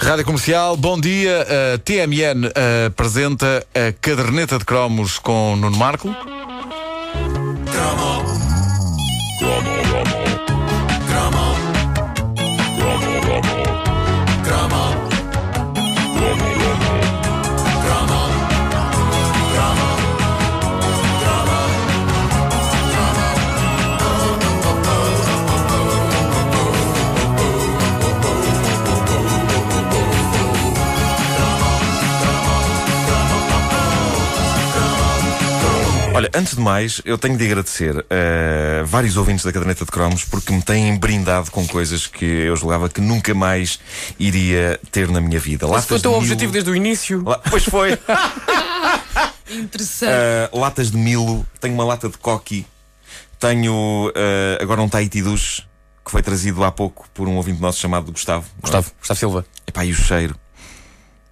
Rádio Comercial, bom dia. A TMN uh, apresenta a caderneta de cromos com Nuno Marco. Olha, antes de mais, eu tenho de agradecer a vários ouvintes da caderneta de cromos porque me têm brindado com coisas que eu julgava que nunca mais iria ter na minha vida. Esse foi o teu mil- objetivo desde o início. La- Pois foi. Interessante. Uh, latas de Milo, tenho uma lata de coqui, tenho uh, agora um Tahiti Duche que foi trazido há pouco por um ouvinte nosso chamado Gustavo. Gustavo, Gustavo Silva. Epá, e o cheiro?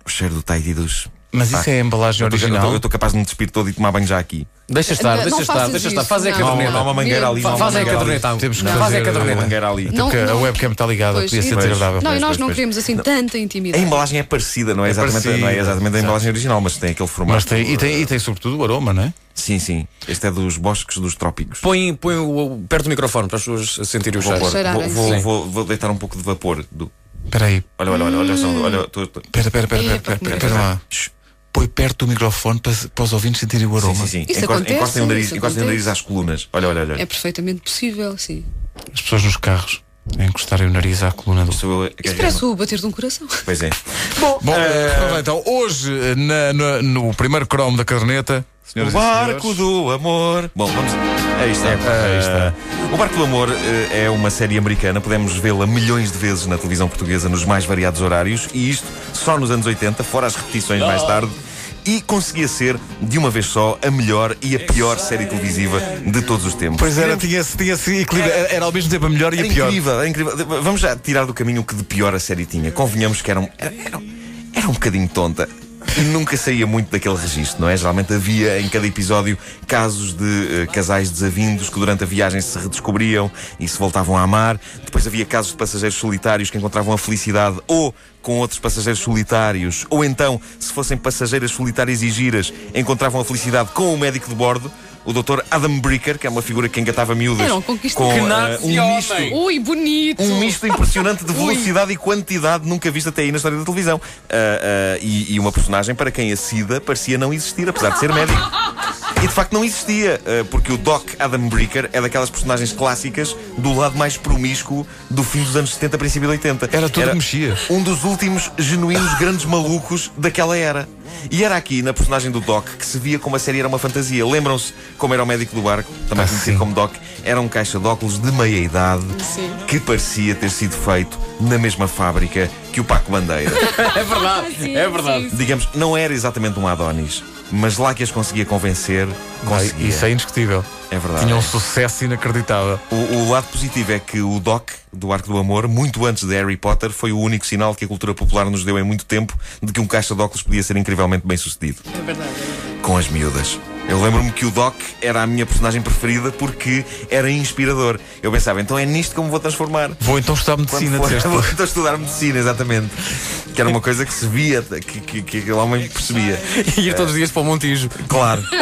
O cheiro do Tahiti Duche. Mas isso é a embalagem original. Eu estou capaz de me despir todo e tomar banho já aqui. Deixa estar, Não deixa estar, faças deixa estar. isso, Faz é a não. Não, há uma- caderneta. não há uma mangueira ali. não há uma Faz é a mangueira ali. caderneta. Temos que Faz é a fazer, Uma caderneta. mangueira ali. Não, Porque a não. webcam está ligada, Pois, podia ser desagradável. Não, e nós pois, não pois. queremos assim tanta A intimidade. embalagem é parecida, não é exatamente, parecida, não é exatamente a exato. embalagem original, mas tem aquele formato. Mas tem, e, tem, e tem sobretudo o aroma, não é? Sim, sim. Este é dos bosques dos trópicos. Põe, põe o, o- perto do microfone para as pessoas sentirem o Vou, cheiro. pôr- Cheirarem. vou, vou, Sim. vou- vou deitar um pouco de vapor. Do... Espera aí. Olha, olha, olha, olha só. Olha, tô- tô- Espera, espera, espera, espera, é lá. Shhh. Põe perto do microfone para, para os ouvintes sentirem o Sim, aroma. sim, sim. Isso Encosta- acontece, Encostem o nariz, isso encostem o nariz às colunas. Olha, olha, olha. É perfeitamente possível, sim. As pessoas nos carros encostarem o nariz à coluna do. Eu Isso carregar. parece o bater de um coração. Pois é. Bom, vamos lá, então, hoje, na- na- no primeiro cromo da caderneta. O senhoras e Barco do Amor. Bom, vamos. Aí está. aí está. Eh, o Barco do Amor é uma série americana. Podemos vê-la milhões de vezes na televisão portuguesa nos mais variados horários. E isto só nos anos 80, fora as repetições mais tarde. E conseguia ser, de uma vez só, a melhor e a pior série televisiva de todos os tempos. Pois era, tinha-se tinha equilíbrio. Era, era ao mesmo tempo a melhor e a pior. incrível, era incrível. Vamos já tirar do caminho o que de pior a série tinha. Convenhamos que era um, era, era, era um bocadinho tonta. Nunca saía muito daquele registro, não é? Geralmente havia em cada episódio casos de eh, casais desavindos que durante a viagem se redescobriam e se voltavam a amar. Depois havia casos de passageiros solitários que encontravam a felicidade ou com outros passageiros solitários. Ou então, se fossem passageiras solitárias e giras, encontravam a felicidade com o médico de bordo. O Dr. Adam Bricker, que é uma figura que engatava miúdas Era um com eh, nasce um misto Ui, bonito! um misto impressionante de velocidade e quantidade nunca visto até aí na história da televisão. Ah, ah, e, e uma personagem para quem a SIDA parecia não existir, apesar de ser médico. E de facto não existia, ah, porque o Doc Adam Bricker é daquelas personagens clássicas do lado mais promíscuo do fim dos anos 70, princípio de 80. Era tudo que mexia. Um dos últimos genuínos grandes malucos daquela era. E era aqui, na personagem do Doc, que se via como a série era uma fantasia. Lembram-se como era o médico do barco, também Ah, conhecido sim. como Doc? Era um caixa de óculos de meia idade Sim. que parecia ter sido feito na mesma fábrica que o Paco Bandeira. É verdade, Sim, é verdade. sim, sim. Digamos, não era exatamente um Adonis, mas lá que as conseguia convencer, conseguia. Isso é indiscutível. É verdade. Tinha um sucesso inacreditável. O, o lado positivo é que o Doc, do Arco do Amor, muito antes de Harry Potter, foi o único sinal que a cultura popular nos deu em muito tempo de que um caixa de óculos podia ser incrivelmente bem sucedido. É verdade. Com as miúdas. Eu lembro-me que o Doc era a minha personagem preferida porque era inspirador. Eu pensava, então é nisto que eu me vou transformar. Vou então estudar medicina, for, vou então estudar medicina, exatamente. Que era uma coisa que se via, que, que, que aquele homem percebia. E ir todos os dias para o Montijo. Claro.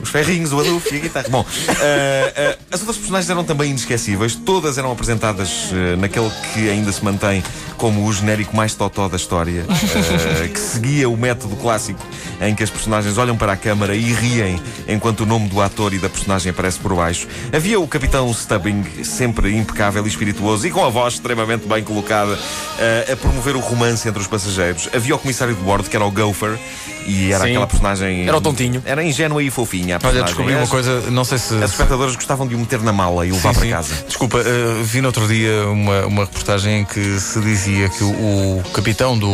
Os ferrinhos, o adufo e a guitarra. Bom, eh, eh, as outras personagens eram também inesquecíveis. Todas eram apresentadas eh, naquele que ainda se mantém como o genérico mais totó da história, eh, que seguia o método clássico em que as personagens olham para a câmara e riem enquanto o nome do ator e da personagem aparece por baixo. Havia o capitão Stubbing, sempre impecável e espirituoso e com a voz extremamente bem colocada, eh, a promover o romance entre os passageiros. Havia o comissário de bordo, que era o Gopher, e era Sim. aquela personagem. Era o tontinho. Era ingênua e fofinha. Olha, descobri uma coisa, não sei se. As espectadoras gostavam de o meter na mala e levar Sim, para sim. casa. Desculpa, eh, vi no outro dia uma, uma reportagem em que se dizia que o, o capitão do,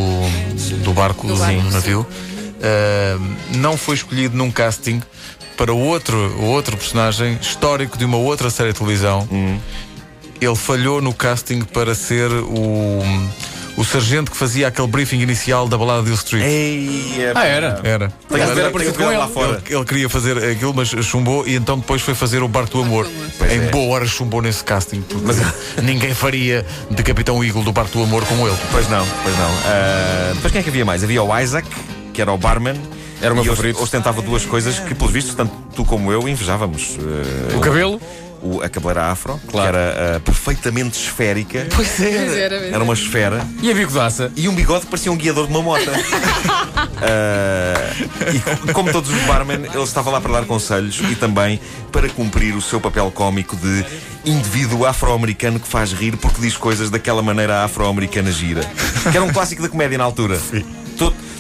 do barco, Do do navio, eh, não foi escolhido num casting para o outro, o outro personagem histórico de uma outra série de televisão. Hum. Ele falhou no casting para ser o, o sargento que fazia aquele briefing inicial da balada de Hill Street. Ei, é Ah, era? Era. Era que ver com com ele lá fora. Ele, ele queria fazer aquilo, mas chumbou e então depois foi fazer o Barco do Amor. Pois em é. boa hora chumbou nesse casting. Mas ninguém faria de Capitão Eagle do Barco do Amor como ele. Pois não, pois não. Ah, depois quem é que havia mais? Havia o Isaac, que era o barman. Era o meu e favorito. Ostentava duas coisas que, pelos vistos, tanto tu como eu invejávamos. Ah, O cabelo? O- a cabeleira afro, Claro. que era ah, perfeitamente esférica. Pois Pois era, Era uma esfera. E a bigodaça? E um bigode que parecia um guiador de uma moto. Ah, e co- como todos os barmen, ele estava lá para dar conselhos e também para cumprir o seu papel cómico de indivíduo afro-americano que faz rir porque diz coisas daquela maneira afro-americana gira. Que era um clássico da comédia na altura. To-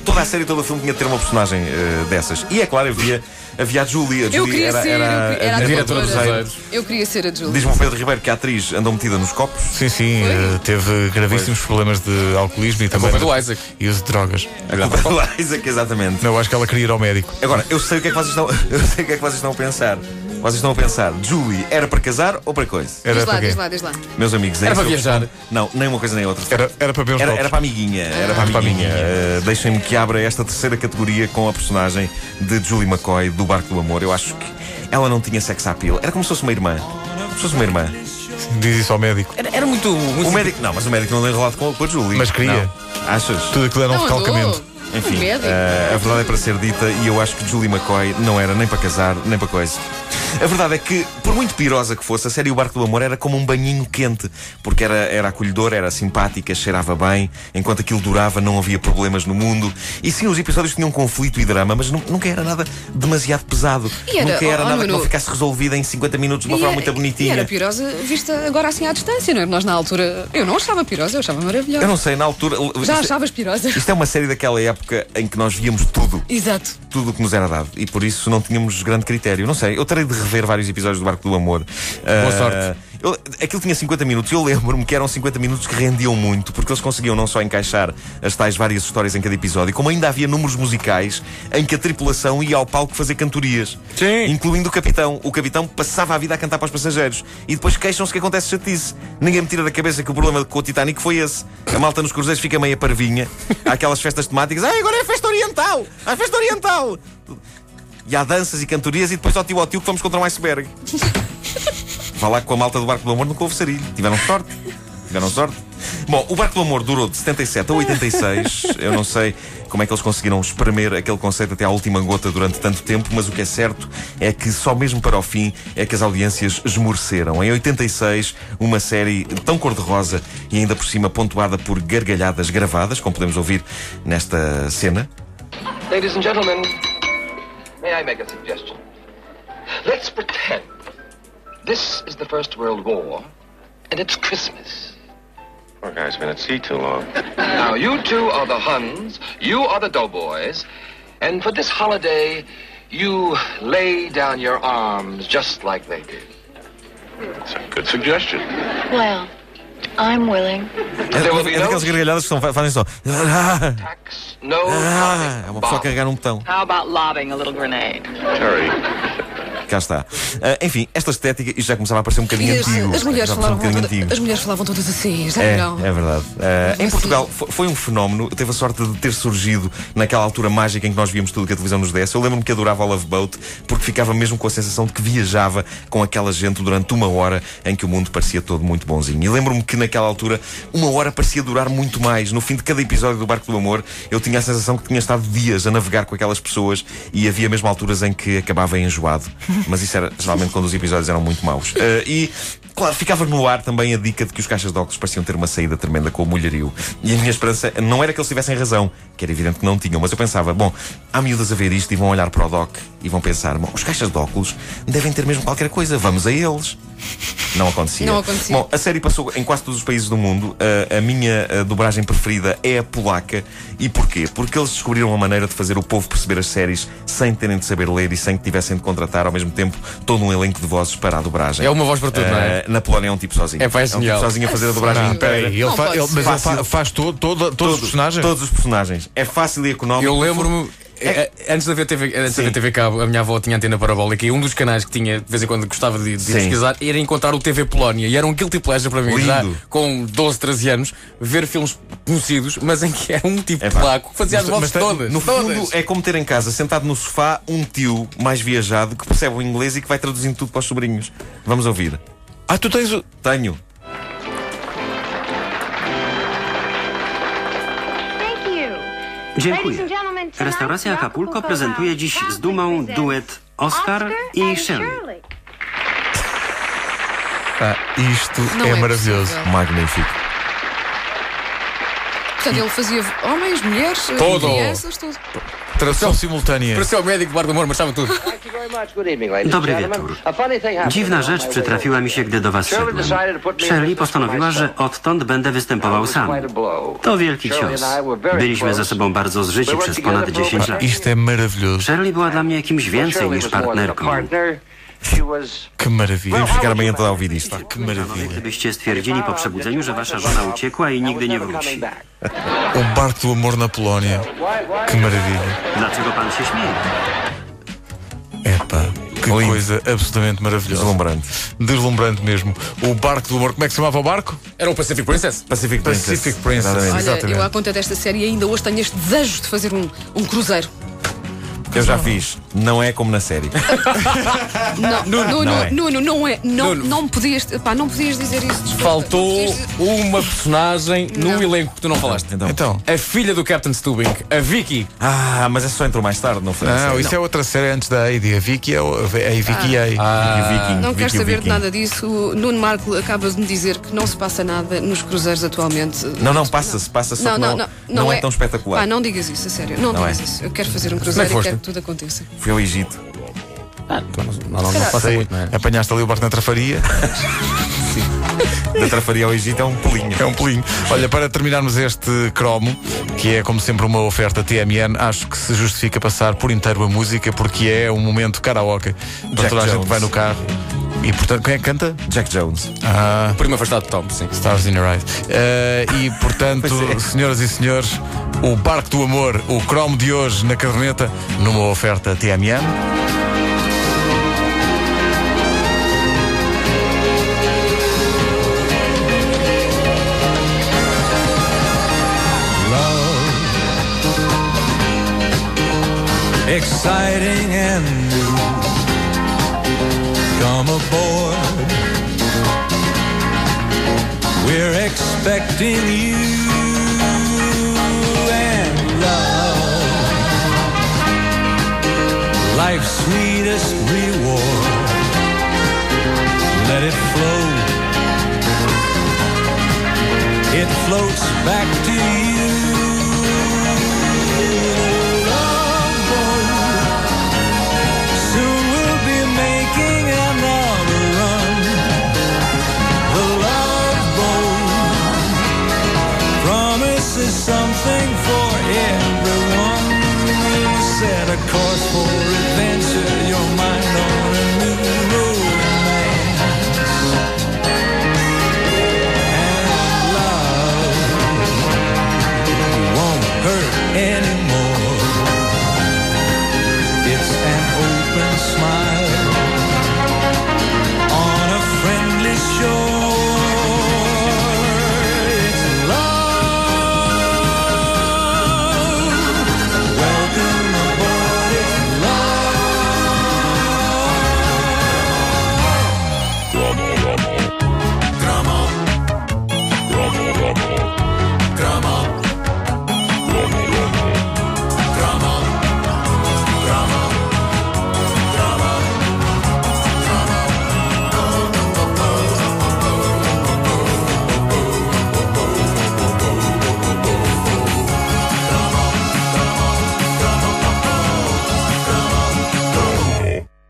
toda a série, todo o filme tinha de ter uma personagem eh, dessas. E é claro, havia, havia a Julie. A Eu Julie queria era, ser, era, era a a diretora dos. Eu queria ser a Julie. Diz-me o Pedro Ribeiro que a atriz andou metida nos copos. Sim, sim, eh, teve gravíssimos problemas de alcoolismo e também culpa é do Isaac. e uso de drogas. A Isaac, exatamente. Não, eu acho que ela queria ir ao médico. Agora, eu sei o que é que vocês estão, eu sei o que é que vocês estão a pensar. Vocês estão a pensar, Julie era para casar ou para coisa? Era Diz para lá, quê? diz lá, diz lá. Meus amigos, é Era isso para que eu viajar. Não, nem uma coisa nem outra. Era, era para ver os Era, era para a amiguinha, era para a para amiguinha. Eh, Deixem-me que abra esta terceira categoria com a personagem de Julie McCoy do Barco do Amor. Eu acho que ela não tinha sex appeal. Era como se fosse uma irmã. Como se fosse uma irmã. Diz isso ao médico. Era, era muito. muito O médico, não, mas o médico não deu enrolado com, com a Julie. Mas queria. Não. Achas? Tudo aquilo era um recalcamento. Enfim, médico. eh, a verdade é para ser dita e eu acho que Julie McCoy não era nem para casar, nem para coisa. A verdade é que, por muito pirosa que fosse, a série O Barco do Amor era como um banhinho quente, porque era, era acolhedora, era simpática, cheirava bem, enquanto aquilo durava não havia problemas no mundo. E sim, os episódios tinham conflito e drama, mas nu- nunca era nada demasiado pesado. E era- nunca era oh, nada que não ficasse resolvido em 50 minutos de uma E forma muito E bonitinha. era pirosa vista agora assim à distância, não é? Nós na altura. Eu não achava pirosa, eu achava maravilhosa. Eu não sei, na altura. Já isto- achavas pirosa? Isto é uma série daquela época em que nós víamos tudo. Exato. tudo o que nos era dado e por isso não tínhamos grande critério. Não sei, eu terei de rever vários episódios do Barco do Amor. Boa Ah, sorte. eu- aquilo tinha 50 minutos e eu lembro-me que eram 50 minutos que rendiam muito porque eles conseguiam não só encaixar as tais várias histórias em cada episódio, como ainda havia números musicais em que a tripulação ia ao palco fazer cantorias. Sim. Incluindo o capitão. O capitão passava a vida a cantar para os passageiros e depois queixam-se que acontece chatice. Ninguém me tira da cabeça que o problema com o Titanic foi esse. A malta nos cruzeiros fica meia parvinha. Há aquelas festas temáticas. Ah, agora é festa oriental! Há festa oriental! E há danças e cantorias e depois ao tio ao tio que vamos contra um iceberg. Vá lá com a malta do Barco do Amor nunca houve sarilho. Tiveram sorte. Tiveram sorte. Bom, o Barco do Amor durou de 77 a 86. Eu não sei como é que eles conseguiram espremer aquele conceito até à última gota durante tanto tempo, mas o que é certo é que só mesmo para o fim é que as audiências esmoreceram. Em 86, uma série tão cor-de-rosa e ainda por cima pontuada por gargalhadas gravadas, como podemos ouvir nesta cena. Ladies and gentlemen, may I make a suggestion? Let's pretend this is the First World War and it's Christmas. Poor guy's been at sea too long. Now, you two are the Huns, you are the doughboys, and for this holiday, you lay down your arms just like they did. It's a good suggestion. Well, I'm willing. There will be É no daquelas gargalhadas que são, fazem só. Ah, tax, no é uma pessoa a carregar um botão. How about lobbing a little grenade? Terry, Cá está. Ah, enfim, esta estética, isto já começava a parecer um bocadinho as, antigo. as mulheres parecia um falavam bocadinho antigo. as mulheres falavam todas assim, já É, viram? é verdade. Uh, em Assim. Portugal fo- foi um fenómeno. Teve a sorte de ter surgido naquela altura mágica em que nós víamos tudo que a televisão nos desse. Eu lembro-me que adorava o Love Boat porque ficava mesmo com a sensação de que viajava com aquela gente durante uma hora em que o mundo parecia todo muito bonzinho. E lembro-me que naquela altura uma hora parecia durar muito mais. No fim de cada episódio do Barco do Amor, eu tinha a sensação que tinha estado dias a navegar com aquelas pessoas e havia mesmo alturas em que acabava enjoado. Mas isso era geralmente quando os episódios eram muito maus. Uh, e Claro, ficava no ar também a dica de que os caixas de óculos pareciam ter uma saída tremenda com o mulherio. E a minha esperança não era que eles tivessem razão, que era evidente que não tinham, mas eu pensava, bom, há miúdas a ver isto e vão olhar para o Doc e vão pensar, bom, os caixas de óculos devem ter mesmo qualquer coisa, vamos a eles. Não acontecia. Não acontecia. Bom, a série passou em quase todos os países do mundo. A, a minha a dobragem preferida é a polaca. E porquê? Porque eles descobriram uma maneira de fazer o povo perceber as séries sem terem de saber ler e sem que tivessem de contratar ao mesmo tempo todo um elenco de vozes para a dobragem. É uma voz para tudo, não é? Uh, na Polónia é um tipo sozinho. É, pá, é um tipo sozinho a fazer a dobragem inteira. ele ele- mas ele fa- Fácil. faz todo, todo- todos os personagens? Todos os personagens. É fácil e económico. Eu lembro-me, eh, Antes de haver TV, antes de haver TV Cabo, a minha avó tinha antena parabólica e um dos canais que tinha, de vez em quando gostava de, de pesquisar, era encontrar o TV Polónia. E era um guilty pleasure para mim, Lindo. já com 12, 13 anos, ver filmes conhecidos, mas em que era um tipo Epá. polaco que fazia as Mas- vozes mas tem- todas. No todas. fundo, é como ter em casa, sentado no sofá, um tio mais viajado que percebe o inglês e que vai traduzindo tudo para os sobrinhos. Vamos ouvir. Ah, tu tens o. Tenho. Dziękuję. Restauracja Acapulco prezentuje dziś z dumą duet Oscar i Shirley. Ah, isto Não é, é maravilhoso. possível. Magnífico. Portanto, ele fazia homens, mulheres, Todo. crianças, tudo. Tradução simultânea. Parecia o médico amor, mas estava tudo. Dobry wieczór. Dziwna rzecz przytrafiła mi się, gdy do was szedłem. Shirley postanowiła, że odtąd będę występował sam. To wielki cios. Byliśmy ze sobą bardzo zżyci przez ponad 10 lat. Shirley była dla mnie kimś więcej niż partnerką. Que maravilha. Vamos ficar amanhã toda a ouvir isto. Que maravilha. Gdybyście stwierdzili po przebudzeniu, że wasza żona uciekła i nigdy nie wróci. O barco do amor na Polónia. Que maravilha. Dlaczego pan się śmieje? Epá, que Lindo. coisa absolutamente maravilhosa. Deslumbrante. Deslumbrante mesmo. O barco do amor, como é que se chamava o barco? Era o Pacific Princess. Pacific Princess. Pacific Princess. Exatamente. Olha, Exatamente. eu à conta desta série ainda hoje tenho este desejo de fazer um, um cruzeiro. Eu já fiz. Não é como na série. Não, Nuno, não é. Nuno, não é. Não, Nuno. não podias, pá, não podias dizer isso. desculpa. Faltou Não podias dizer- uma personagem no Não. elenco que tu não falaste. Então. Então. A filha do Captain Stubing, a Vicky. Ah, mas essa só entrou mais tarde, não foi? na Não, série. isso é outra série antes da Heidi. A Vicky é o- a Vicky A. E o Viking. Não Vicky, quero o saber de Viking. nada disso. O Nuno Marco acaba de me dizer que não se passa nada nos cruzeiros atualmente. Não, não, passa-se, passa-se, só que não, não é tão espetacular. Pá, não digas isso, a sério. Não, Não digas é. isso. Eu quero fazer um é cruzeiro e quero que tudo aconteça. Fui ao Egito. Ah, não, não, não, não passa muito, não é? Apanhaste ali o barco na trafaria. Da Trafaria ao Egito é um pulinho. É um pulinho. Olha, para terminarmos este cromo, que é como sempre uma oferta TMN, acho que se justifica passar por inteiro a música, porque é um momento karaoke para Jack toda a gente Jones. que vai no carro. E portanto, quem é que canta? Jack Jones. Ah, Prima afastado de Tom, sim. Stars in Your Eyes. Eh, e portanto, é. senhoras e senhores, o Barco do Amor, o cromo de hoje na caderneta, numa oferta TMN. exciting and new. Come aboard. We're expecting you and love. Life's sweetest reward. Let it flow. It floats back.